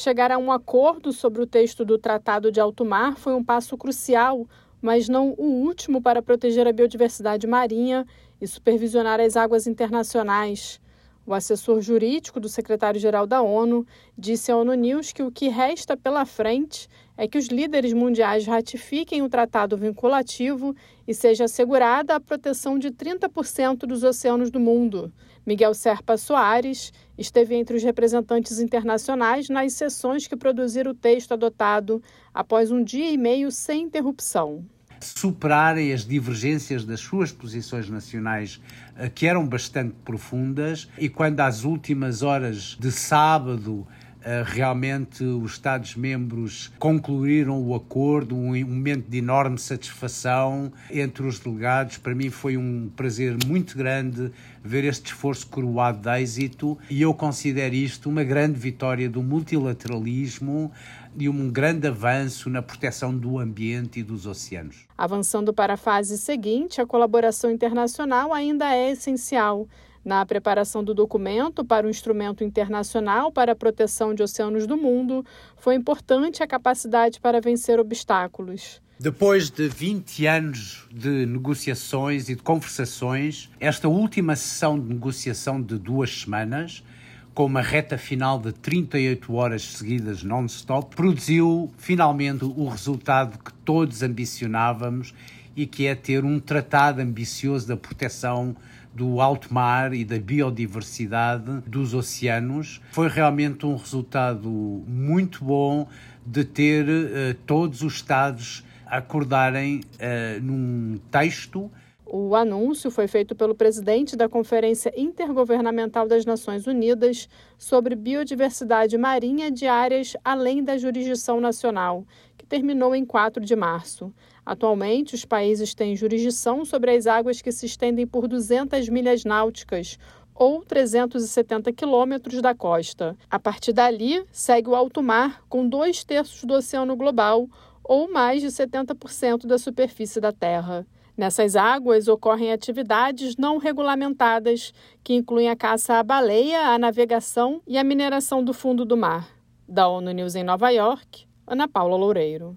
Chegar a um acordo sobre o texto do Tratado de Alto Mar foi um passo crucial, mas não o último para proteger a biodiversidade marinha e supervisionar as águas internacionais. O assessor jurídico do secretário-geral da ONU disse à ONU News que o que resta pela frente é que os líderes mundiais ratifiquem o tratado vinculativo e seja assegurada a proteção de 30% dos oceanos do mundo. Miguel Serpa Soares esteve entre os representantes internacionais nas sessões que produziram o texto adotado após um dia e meio sem interrupção superarem as divergências das suas posições nacionais, eh, que eram bastante profundas, e quando às últimas horas de sábado realmente os Estados-membros concluíram o acordo, um momento de enorme satisfação entre os delegados. Para mim foi um prazer muito grande ver este esforço coroado de êxito e eu considero isto uma grande vitória do multilateralismo e um grande avanço na proteção do ambiente e dos oceanos. Avançando para a fase seguinte, a colaboração internacional ainda é essencial na preparação do documento para o Instrumento Internacional para a Proteção de Oceanos do Mundo, foi importante a capacidade para vencer obstáculos. Depois de 20 anos de negociações e de conversações, esta última sessão de negociação de duas semanas, com uma reta final de 38 horas seguidas non-stop, produziu finalmente o resultado que todos ambicionávamos e que é ter um tratado ambicioso da proteção do alto mar e da biodiversidade dos oceanos. Foi realmente um resultado muito bom de ter uh, todos os Estados acordarem uh, num texto. O anúncio foi feito pelo presidente da Conferência Intergovernamental das Nações Unidas sobre Biodiversidade Marinha de Áreas Além da Jurisdição Nacional, que terminou em 4 de março. Atualmente, os países têm jurisdição sobre as águas que se estendem por 200 milhas náuticas, ou 370 quilômetros da costa. A partir dali, segue o alto mar, com dois terços do oceano global, ou mais de 70% da superfície da Terra. Nessas águas ocorrem atividades não regulamentadas, que incluem a caça à baleia, a navegação e a mineração do fundo do mar. Da ONU News em Nova York, Ana Paula Loureiro.